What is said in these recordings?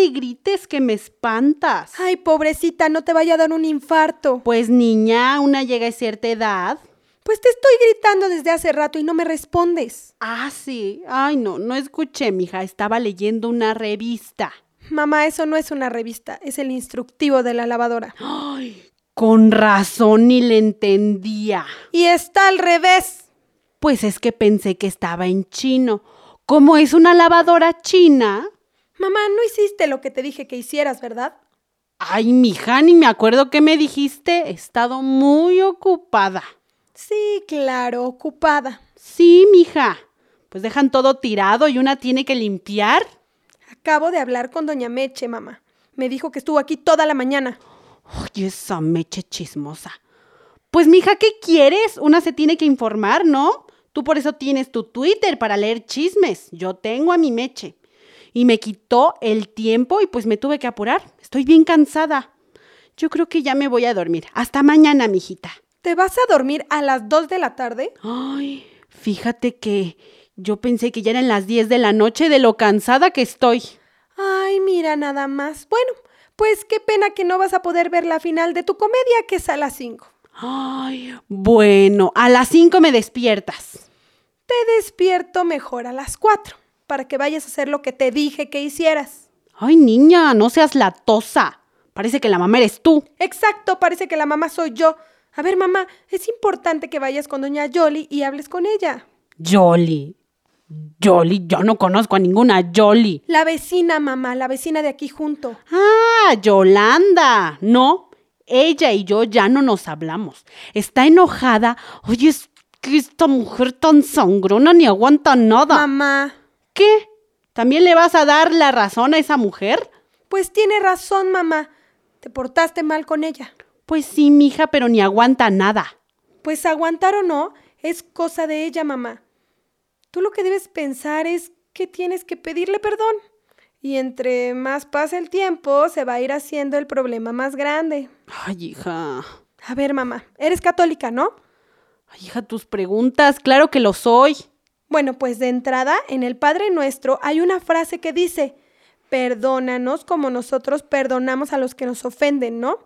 me grites que me espantas. Ay, pobrecita, no te vaya a dar un infarto. Pues niña, una llega a cierta edad. Pues te estoy gritando desde hace rato y no me respondes. Ah, sí. Ay, no, no escuché, mija. Estaba leyendo una revista. Mamá, eso no es una revista, es el instructivo de la lavadora. Ay, con razón ni le entendía. Y está al revés. Pues es que pensé que estaba en chino. Como es una lavadora china. Mamá, no hiciste lo que te dije que hicieras, ¿verdad? Ay, mija, ni me acuerdo qué me dijiste. He estado muy ocupada. Sí, claro, ocupada. Sí, mija. Pues dejan todo tirado y una tiene que limpiar. Acabo de hablar con doña Meche, mamá. Me dijo que estuvo aquí toda la mañana. Oye, esa meche chismosa. Pues, mija, ¿qué quieres? Una se tiene que informar, ¿no? Tú por eso tienes tu Twitter para leer chismes. Yo tengo a mi meche. Y me quitó el tiempo y pues me tuve que apurar. Estoy bien cansada. Yo creo que ya me voy a dormir. Hasta mañana, mijita. ¿Te vas a dormir a las 2 de la tarde? Ay, fíjate que yo pensé que ya eran las 10 de la noche de lo cansada que estoy. Ay, mira nada más. Bueno, pues qué pena que no vas a poder ver la final de tu comedia que es a las 5. Ay, bueno, a las 5 me despiertas. Te despierto mejor a las 4 para que vayas a hacer lo que te dije que hicieras. Ay, niña, no seas latosa. Parece que la mamá eres tú. Exacto, parece que la mamá soy yo. A ver, mamá, es importante que vayas con doña Yoli y hables con ella. Jolly. Jolly, yo no conozco a ninguna Jolly. La vecina, mamá, la vecina de aquí junto. Ah, Yolanda. No, ella y yo ya no nos hablamos. Está enojada. Oye, es que esta mujer tan sangrona ni aguanta nada. Mamá, ¿Qué? ¿También le vas a dar la razón a esa mujer? pues tiene razón, mamá. Te portaste mal con ella. Pues sí, mija, pero ni aguanta nada. Pues aguantar o no es cosa de ella, mamá. Tú lo que debes pensar es que tienes que pedirle perdón. Y entre más pasa el tiempo, se va a ir haciendo el problema más grande. Ay, hija. A ver, mamá, eres católica, ¿no? Ay, hija, tus preguntas, claro que lo soy. Bueno, pues de entrada, en el Padre Nuestro hay una frase que dice, perdónanos como nosotros perdonamos a los que nos ofenden, ¿no?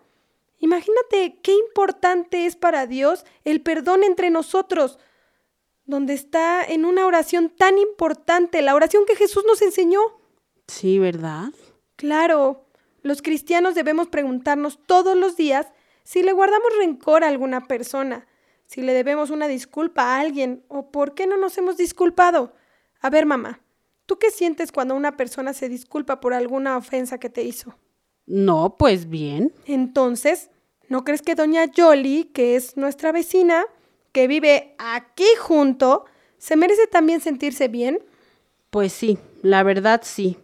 Imagínate qué importante es para Dios el perdón entre nosotros, donde está en una oración tan importante, la oración que Jesús nos enseñó. Sí, ¿verdad? Claro, los cristianos debemos preguntarnos todos los días si le guardamos rencor a alguna persona, si le debemos una disculpa a alguien o por qué no nos hemos disculpado. A ver, mamá, ¿tú qué sientes cuando una persona se disculpa por alguna ofensa que te hizo? No, pues bien. Entonces, ¿no crees que doña Yoli, que es nuestra vecina, que vive aquí junto, se merece también sentirse bien? Pues sí, la verdad sí.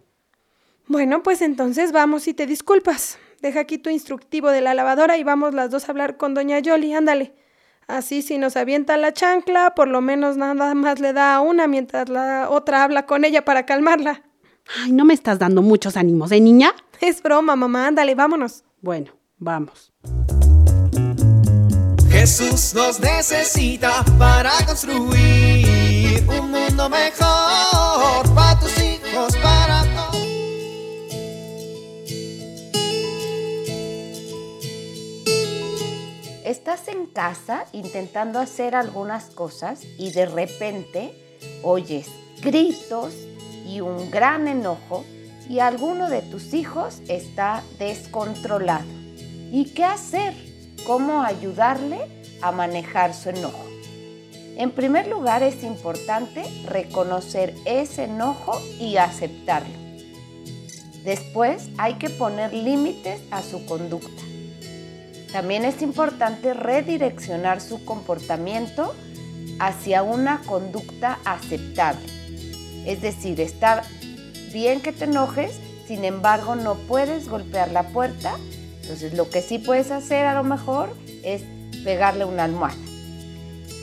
Bueno, pues entonces vamos y te disculpas. Deja aquí tu instructivo de la lavadora y vamos las dos a hablar con doña Yoli, ándale. Así si nos avienta la chancla, por lo menos nada más le da a una mientras la otra habla con ella para calmarla. Ay, no me estás dando muchos ánimos, ¿eh, niña? Es broma, mamá, ándale, vámonos. Bueno, vamos. Jesús nos necesita para construir un mundo mejor para tus hijos, para Estás en casa intentando hacer algunas cosas y de repente oyes gritos y un gran enojo y alguno de tus hijos está descontrolado. ¿Y qué hacer? ¿Cómo ayudarle a manejar su enojo? En primer lugar es importante reconocer ese enojo y aceptarlo. Después hay que poner límites a su conducta. También es importante redireccionar su comportamiento hacia una conducta aceptable. Es decir, está bien que te enojes, sin embargo no puedes golpear la puerta. Entonces lo que sí puedes hacer a lo mejor es pegarle una almohada.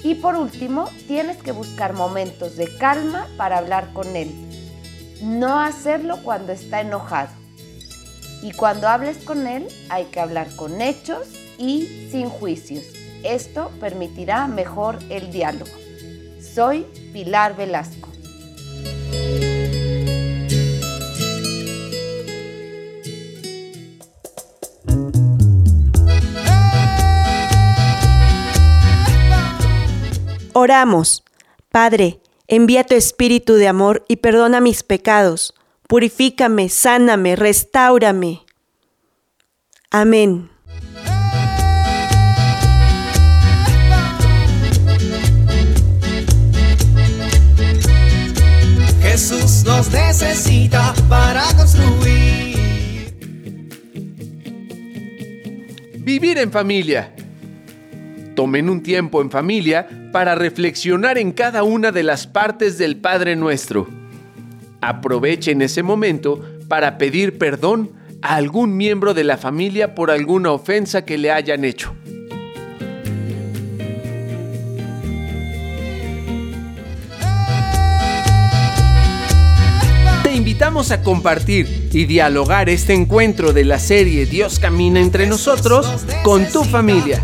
Y por último, tienes que buscar momentos de calma para hablar con él. No hacerlo cuando está enojado. Y cuando hables con él, hay que hablar con hechos y sin juicios. Esto permitirá mejor el diálogo. Soy Pilar Velasco. Oramos. Padre, envía tu espíritu de amor y perdona mis pecados. Purifícame, sáname, restáurame. Amén. Jesús nos necesita para construir. Vivir en familia. Tomen un tiempo en familia para reflexionar en cada una de las partes del Padre Nuestro. Aprovechen ese momento para pedir perdón a algún miembro de la familia por alguna ofensa que le hayan hecho. Te invitamos a compartir y dialogar este encuentro de la serie Dios camina entre nosotros con tu familia.